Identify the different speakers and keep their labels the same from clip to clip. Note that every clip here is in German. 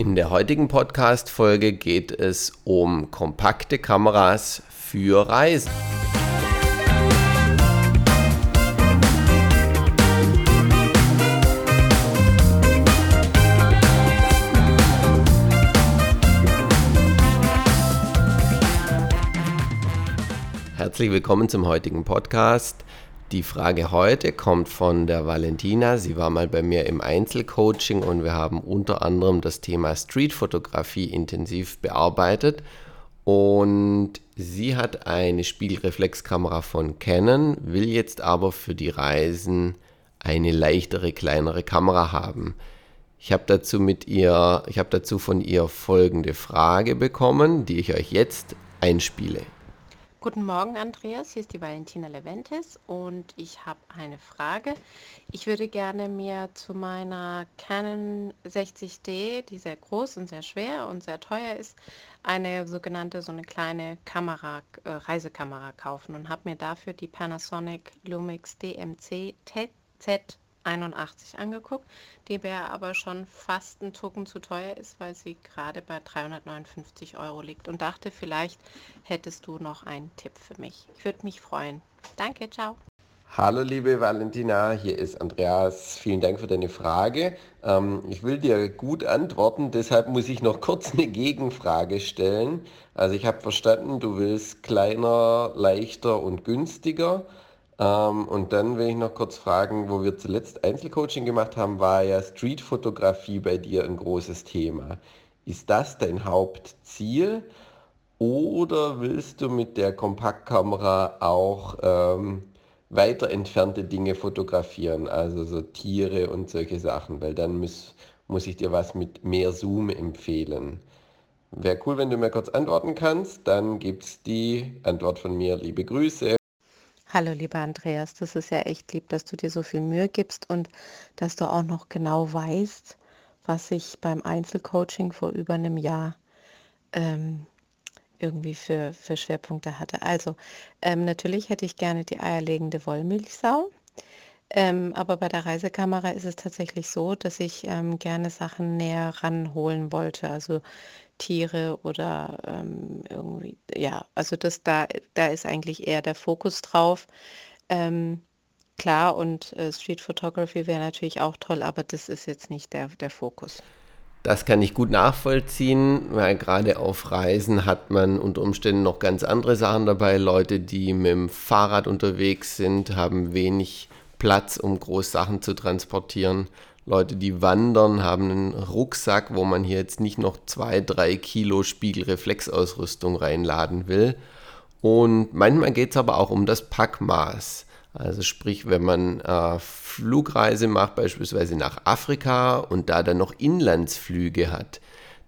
Speaker 1: In der heutigen Podcast-Folge geht es um kompakte Kameras für Reisen. Herzlich willkommen zum heutigen Podcast. Die Frage heute kommt von der Valentina. Sie war mal bei mir im Einzelcoaching und wir haben unter anderem das Thema Streetfotografie intensiv bearbeitet. Und sie hat eine Spiegelreflexkamera von Canon, will jetzt aber für die Reisen eine leichtere, kleinere Kamera haben. Ich habe dazu mit ihr, ich habe dazu von ihr folgende Frage bekommen, die ich euch jetzt einspiele.
Speaker 2: Guten Morgen, Andreas. Hier ist die Valentina Leventis und ich habe eine Frage. Ich würde gerne mir zu meiner Canon 60D, die sehr groß und sehr schwer und sehr teuer ist, eine sogenannte, so eine kleine Kamera, äh, Reisekamera kaufen und habe mir dafür die Panasonic Lumix DMC TZ 81 angeguckt, die mir aber schon fast ein Tucken zu teuer ist, weil sie gerade bei 359 Euro liegt und dachte, vielleicht hättest du noch einen Tipp für mich. Ich würde mich freuen. Danke, ciao.
Speaker 1: Hallo liebe Valentina, hier ist Andreas. Vielen Dank für deine Frage. Ähm, ich will dir gut antworten, deshalb muss ich noch kurz eine Gegenfrage stellen. Also ich habe verstanden, du willst kleiner, leichter und günstiger. Ähm, und dann will ich noch kurz fragen, wo wir zuletzt Einzelcoaching gemacht haben, war ja Streetfotografie bei dir ein großes Thema. Ist das dein Hauptziel oder willst du mit der Kompaktkamera auch ähm, weiter entfernte Dinge fotografieren, also so Tiere und solche Sachen, weil dann muss, muss ich dir was mit mehr Zoom empfehlen. Wäre cool, wenn du mir kurz antworten kannst. Dann gibt es die Antwort von mir. Liebe Grüße.
Speaker 2: Hallo, lieber Andreas, das ist ja echt lieb, dass du dir so viel Mühe gibst und dass du auch noch genau weißt, was ich beim Einzelcoaching vor über einem Jahr ähm, irgendwie für, für Schwerpunkte hatte. Also, ähm, natürlich hätte ich gerne die eierlegende Wollmilchsau. Ähm, aber bei der Reisekamera ist es tatsächlich so, dass ich ähm, gerne Sachen näher ranholen wollte. Also Tiere oder ähm, irgendwie, ja, also das da, da ist eigentlich eher der Fokus drauf. Ähm, klar, und äh, Street Photography wäre natürlich auch toll, aber das ist jetzt nicht der, der Fokus.
Speaker 1: Das kann ich gut nachvollziehen, weil gerade auf Reisen hat man unter Umständen noch ganz andere Sachen dabei. Leute, die mit dem Fahrrad unterwegs sind, haben wenig Platz, um groß Sachen zu transportieren. Leute, die wandern, haben einen Rucksack, wo man hier jetzt nicht noch zwei, drei Kilo Spiegelreflexausrüstung reinladen will. Und manchmal geht es aber auch um das Packmaß. Also sprich, wenn man äh, Flugreise macht, beispielsweise nach Afrika und da dann noch Inlandsflüge hat,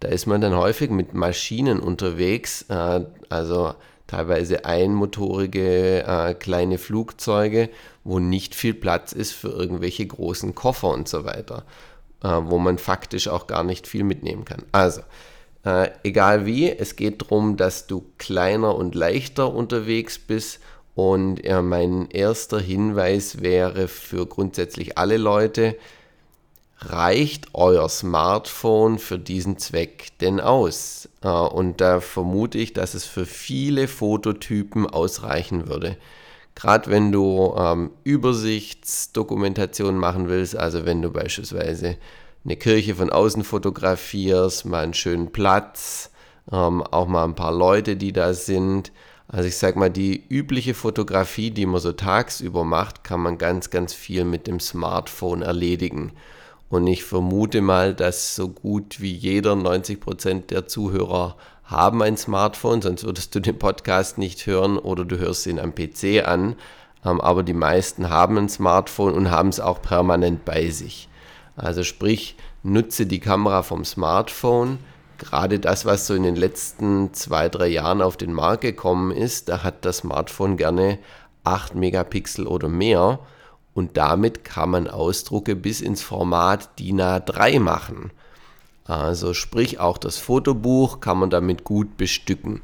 Speaker 1: da ist man dann häufig mit Maschinen unterwegs, äh, also teilweise einmotorige äh, kleine Flugzeuge, wo nicht viel Platz ist für irgendwelche großen Koffer und so weiter, äh, wo man faktisch auch gar nicht viel mitnehmen kann. Also, äh, egal wie, es geht darum, dass du kleiner und leichter unterwegs bist. Und mein erster Hinweis wäre für grundsätzlich alle Leute, reicht euer Smartphone für diesen Zweck denn aus? Äh, und da vermute ich, dass es für viele Fototypen ausreichen würde. Gerade wenn du ähm, Übersichtsdokumentation machen willst, also wenn du beispielsweise eine Kirche von außen fotografierst, mal einen schönen Platz, ähm, auch mal ein paar Leute, die da sind. Also ich sag mal, die übliche Fotografie, die man so tagsüber macht, kann man ganz, ganz viel mit dem Smartphone erledigen. Und ich vermute mal, dass so gut wie jeder 90 Prozent der Zuhörer haben ein Smartphone, sonst würdest du den Podcast nicht hören oder du hörst ihn am PC an. Ähm, aber die meisten haben ein Smartphone und haben es auch permanent bei sich. Also sprich, nutze die Kamera vom Smartphone. Gerade das, was so in den letzten zwei, drei Jahren auf den Markt gekommen ist, da hat das Smartphone gerne 8 Megapixel oder mehr und damit kann man Ausdrucke bis ins Format DIN A3 machen. Also sprich auch das Fotobuch kann man damit gut bestücken.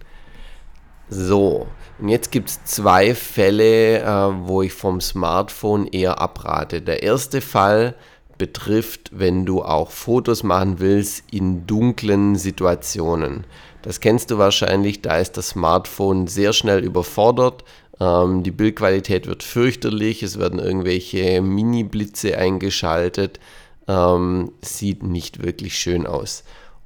Speaker 1: So, und jetzt gibt es zwei Fälle, äh, wo ich vom Smartphone eher abrate. Der erste Fall, betrifft, wenn du auch Fotos machen willst in dunklen Situationen. Das kennst du wahrscheinlich, da ist das Smartphone sehr schnell überfordert. Ähm, die Bildqualität wird fürchterlich, es werden irgendwelche Mini-Blitze eingeschaltet. Ähm, sieht nicht wirklich schön aus.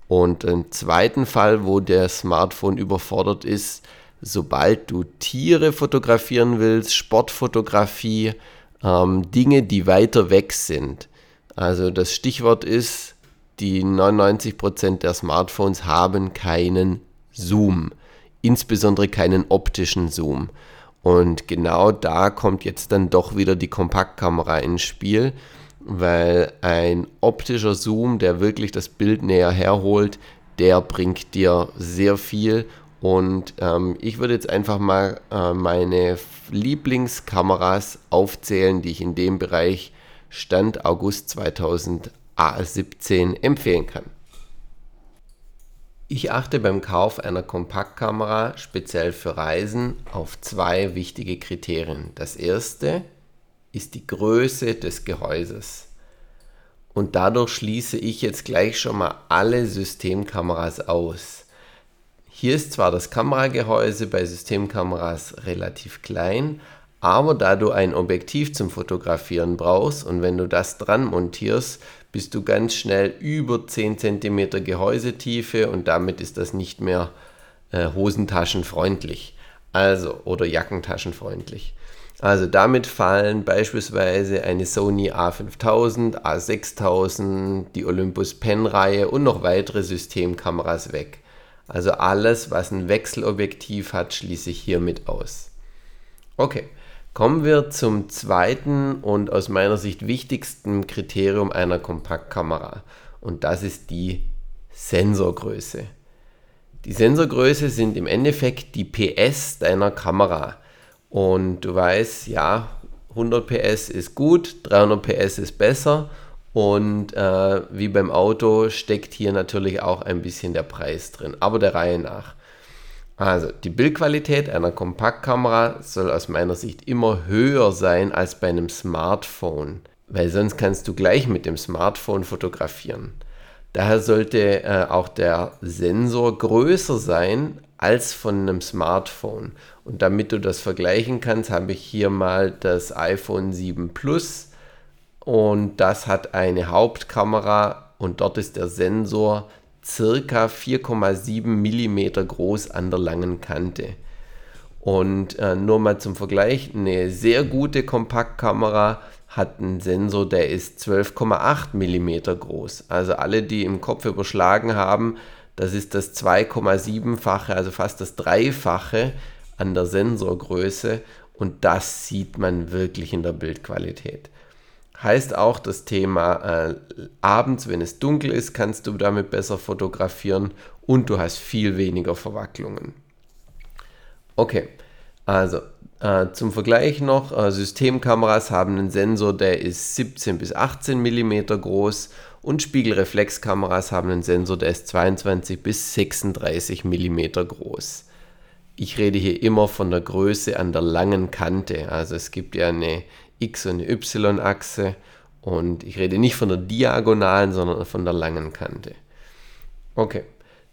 Speaker 1: Und im zweiten Fall, wo der Smartphone überfordert ist, sobald du Tiere fotografieren willst, Sportfotografie, ähm, Dinge, die weiter weg sind. Also das Stichwort ist, die 99% der Smartphones haben keinen Zoom, insbesondere keinen optischen Zoom. Und genau da kommt jetzt dann doch wieder die Kompaktkamera ins Spiel weil ein optischer Zoom, der wirklich das Bild näher herholt, der bringt dir sehr viel. Und ähm, ich würde jetzt einfach mal äh, meine Lieblingskameras aufzählen, die ich in dem Bereich Stand August 2017 empfehlen kann. Ich achte beim Kauf einer Kompaktkamera speziell für Reisen auf zwei wichtige Kriterien. Das erste ist die Größe des Gehäuses. Und dadurch schließe ich jetzt gleich schon mal alle Systemkameras aus. Hier ist zwar das Kameragehäuse bei Systemkameras relativ klein, aber da du ein Objektiv zum Fotografieren brauchst und wenn du das dran montierst, bist du ganz schnell über 10 cm Gehäusetiefe und damit ist das nicht mehr äh, hosentaschenfreundlich. Also oder jackentaschenfreundlich. Also damit fallen beispielsweise eine Sony A5000, A6000, die Olympus Pen-Reihe und noch weitere Systemkameras weg. Also alles, was ein Wechselobjektiv hat, schließe ich hiermit aus. Okay, kommen wir zum zweiten und aus meiner Sicht wichtigsten Kriterium einer Kompaktkamera. Und das ist die Sensorgröße. Die Sensorgröße sind im Endeffekt die PS deiner Kamera. Und du weißt, ja, 100 PS ist gut, 300 PS ist besser. Und äh, wie beim Auto steckt hier natürlich auch ein bisschen der Preis drin, aber der Reihe nach. Also die Bildqualität einer Kompaktkamera soll aus meiner Sicht immer höher sein als bei einem Smartphone, weil sonst kannst du gleich mit dem Smartphone fotografieren. Daher sollte äh, auch der Sensor größer sein als von einem Smartphone. Und damit du das vergleichen kannst, habe ich hier mal das iPhone 7 Plus und das hat eine Hauptkamera und dort ist der Sensor circa 4,7 mm groß an der langen Kante. Und äh, nur mal zum Vergleich, eine sehr gute Kompaktkamera hat einen Sensor, der ist 12,8 mm groß. Also alle, die im Kopf überschlagen haben, das ist das 2,7-fache, also fast das Dreifache an der Sensorgröße und das sieht man wirklich in der Bildqualität. Heißt auch das Thema äh, abends, wenn es dunkel ist, kannst du damit besser fotografieren und du hast viel weniger Verwacklungen. Okay, also äh, zum Vergleich noch, äh, Systemkameras haben einen Sensor, der ist 17 bis 18 mm groß und Spiegelreflexkameras haben einen Sensor, der ist 22 bis 36 mm groß. Ich rede hier immer von der Größe an der langen Kante. Also es gibt ja eine X- und Y-Achse und ich rede nicht von der diagonalen, sondern von der langen Kante. Okay.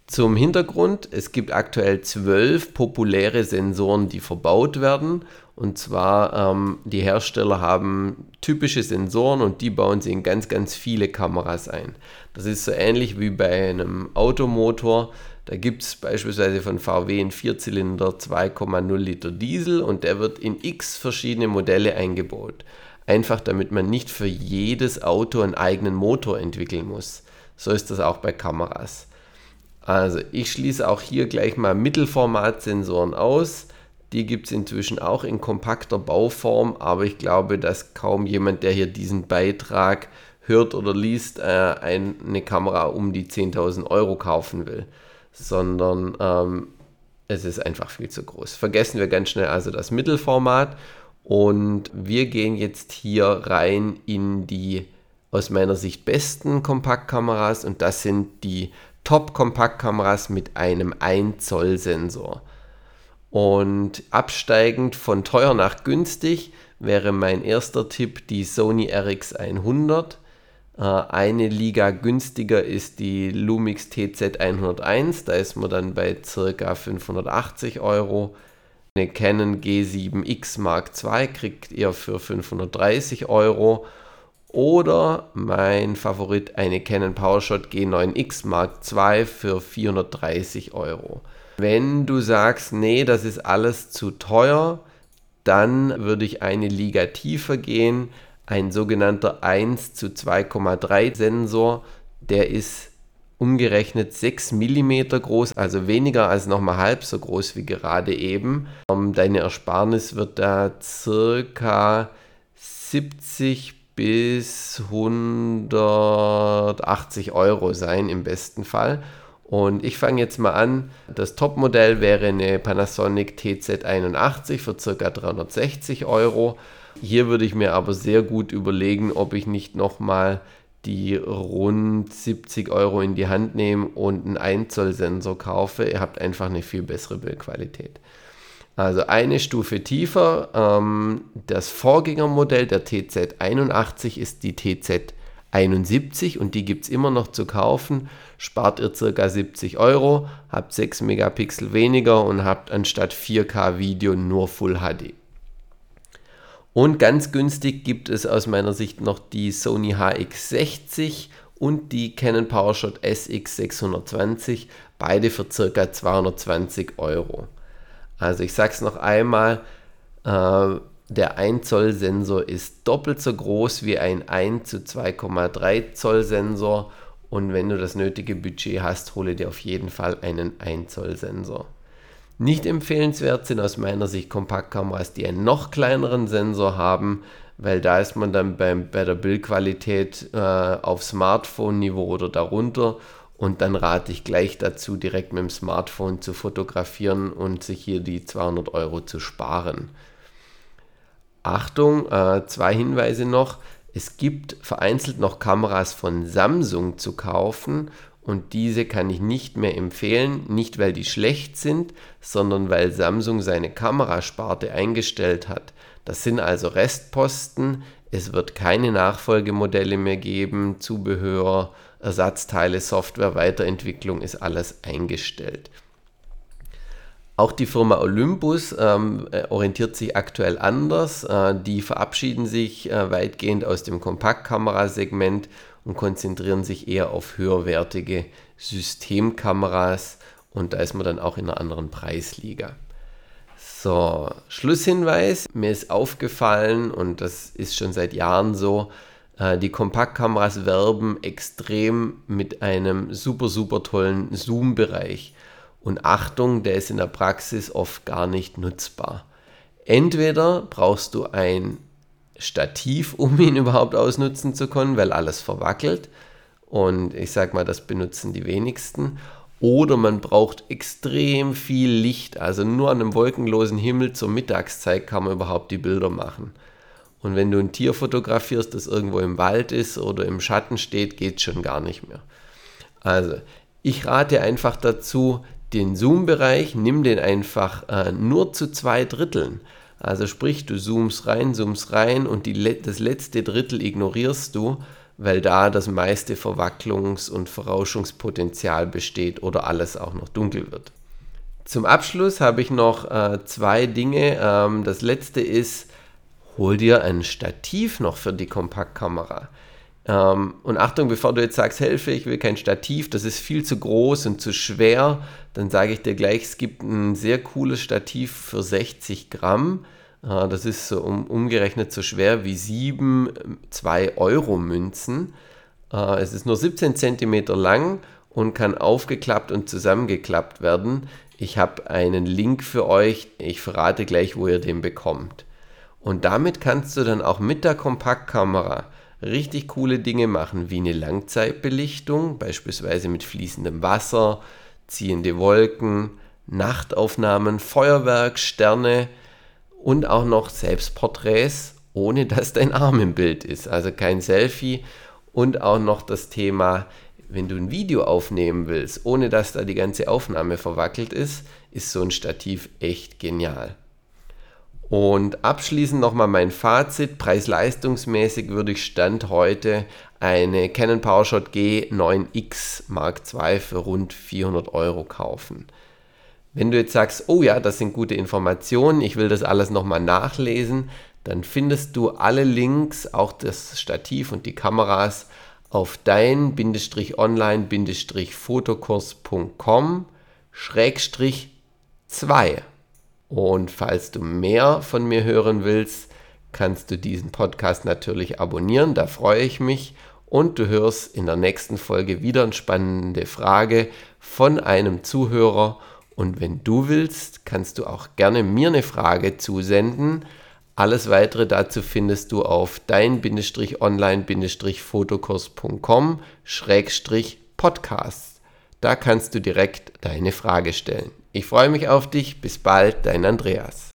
Speaker 1: Zum Hintergrund, es gibt aktuell zwölf populäre Sensoren, die verbaut werden. Und zwar, ähm, die Hersteller haben typische Sensoren und die bauen sie in ganz, ganz viele Kameras ein. Das ist so ähnlich wie bei einem Automotor. Da gibt es beispielsweise von VW einen Vierzylinder 2,0 Liter Diesel und der wird in x verschiedene Modelle eingebaut. Einfach damit man nicht für jedes Auto einen eigenen Motor entwickeln muss. So ist das auch bei Kameras. Also ich schließe auch hier gleich mal Mittelformatsensoren aus. Die gibt es inzwischen auch in kompakter Bauform, aber ich glaube, dass kaum jemand, der hier diesen Beitrag hört oder liest, äh, eine Kamera um die 10.000 Euro kaufen will, sondern ähm, es ist einfach viel zu groß. Vergessen wir ganz schnell also das Mittelformat und wir gehen jetzt hier rein in die aus meiner Sicht besten Kompaktkameras und das sind die Top-Kompaktkameras mit einem 1 Zoll Sensor. Und absteigend von teuer nach günstig wäre mein erster Tipp die Sony RX100. Äh, eine Liga günstiger ist die Lumix TZ101, da ist man dann bei ca. 580 Euro. Eine Canon G7X Mark II kriegt ihr für 530 Euro. Oder mein Favorit, eine Canon PowerShot G9X Mark II für 430 Euro. Wenn du sagst, nee, das ist alles zu teuer, dann würde ich eine Liga tiefer gehen. Ein sogenannter 1 zu 2,3 Sensor, der ist umgerechnet 6 mm groß, also weniger als nochmal halb so groß wie gerade eben. Ähm, deine Ersparnis wird da circa 70 bis 180 Euro sein im besten Fall. Und ich fange jetzt mal an. Das Topmodell wäre eine Panasonic TZ81 für ca. 360 Euro. Hier würde ich mir aber sehr gut überlegen, ob ich nicht nochmal die rund 70 Euro in die Hand nehme und einen 1 Zoll Sensor kaufe. Ihr habt einfach eine viel bessere Bildqualität. Also eine Stufe tiefer. Ähm, das Vorgängermodell der TZ81 ist die TZ71 und die gibt es immer noch zu kaufen. Spart ihr ca. 70 Euro, habt 6 Megapixel weniger und habt anstatt 4K Video nur Full HD. Und ganz günstig gibt es aus meiner Sicht noch die Sony HX60 und die Canon PowerShot SX620, beide für ca. 220 Euro. Also ich sage es noch einmal, äh, der 1 Zoll Sensor ist doppelt so groß wie ein 1 zu 2,3 Zoll Sensor und wenn du das nötige Budget hast, hole dir auf jeden Fall einen 1 Zoll Sensor. Nicht empfehlenswert sind aus meiner Sicht Kompaktkameras, die einen noch kleineren Sensor haben, weil da ist man dann beim, bei der Bildqualität äh, auf Smartphone-Niveau oder darunter und dann rate ich gleich dazu, direkt mit dem Smartphone zu fotografieren und sich hier die 200 Euro zu sparen. Achtung, äh, zwei Hinweise noch. Es gibt vereinzelt noch Kameras von Samsung zu kaufen und diese kann ich nicht mehr empfehlen, nicht weil die schlecht sind, sondern weil Samsung seine Kamerasparte eingestellt hat. Das sind also Restposten, es wird keine Nachfolgemodelle mehr geben, Zubehör, Ersatzteile, Software, Weiterentwicklung ist alles eingestellt. Auch die Firma Olympus ähm, äh, orientiert sich aktuell anders. Äh, die verabschieden sich äh, weitgehend aus dem Kompaktkamerasegment und konzentrieren sich eher auf höherwertige Systemkameras und da ist man dann auch in einer anderen Preisliga. So, Schlusshinweis. Mir ist aufgefallen, und das ist schon seit Jahren so, äh, die Kompaktkameras werben extrem mit einem super, super tollen Zoom-Bereich. Und Achtung, der ist in der Praxis oft gar nicht nutzbar. Entweder brauchst du ein Stativ, um ihn überhaupt ausnutzen zu können, weil alles verwackelt. Und ich sage mal, das benutzen die wenigsten. Oder man braucht extrem viel Licht. Also nur an einem wolkenlosen Himmel zur Mittagszeit kann man überhaupt die Bilder machen. Und wenn du ein Tier fotografierst, das irgendwo im Wald ist oder im Schatten steht, geht schon gar nicht mehr. Also, ich rate einfach dazu, den Zoom-Bereich, nimm den einfach äh, nur zu zwei Dritteln. Also sprich, du zoomst rein, zoomst rein und die, das letzte Drittel ignorierst du, weil da das meiste Verwacklungs- und Verrauschungspotenzial besteht oder alles auch noch dunkel wird. Zum Abschluss habe ich noch äh, zwei Dinge. Ähm, das letzte ist, hol dir ein Stativ noch für die Kompaktkamera. Ähm, und Achtung, bevor du jetzt sagst, helfe, ich will kein Stativ, das ist viel zu groß und zu schwer, dann sage ich dir gleich, es gibt ein sehr cooles Stativ für 60 Gramm. Äh, das ist so um, umgerechnet so schwer wie sieben 2-Euro-Münzen. Äh, es ist nur 17 cm lang und kann aufgeklappt und zusammengeklappt werden. Ich habe einen Link für euch. Ich verrate gleich, wo ihr den bekommt. Und damit kannst du dann auch mit der Kompaktkamera richtig coole Dinge machen, wie eine Langzeitbelichtung, beispielsweise mit fließendem Wasser, ziehende Wolken, Nachtaufnahmen, Feuerwerk, Sterne und auch noch Selbstporträts, ohne dass dein Arm im Bild ist. Also kein Selfie und auch noch das Thema, wenn du ein Video aufnehmen willst, ohne dass da die ganze Aufnahme verwackelt ist, ist so ein Stativ echt genial. Und abschließend nochmal mein Fazit. Preis-leistungsmäßig würde ich Stand heute eine Canon PowerShot G9X Mark II für rund 400 Euro kaufen. Wenn du jetzt sagst, oh ja, das sind gute Informationen, ich will das alles nochmal nachlesen, dann findest du alle Links, auch das Stativ und die Kameras, auf dein-online-fotokurs.com 2. Und falls du mehr von mir hören willst, kannst du diesen Podcast natürlich abonnieren, da freue ich mich. Und du hörst in der nächsten Folge wieder eine spannende Frage von einem Zuhörer. Und wenn du willst, kannst du auch gerne mir eine Frage zusenden. Alles weitere dazu findest du auf dein-online-fotokurs.com-podcast. Da kannst du direkt deine Frage stellen. Ich freue mich auf dich. Bis bald, dein Andreas.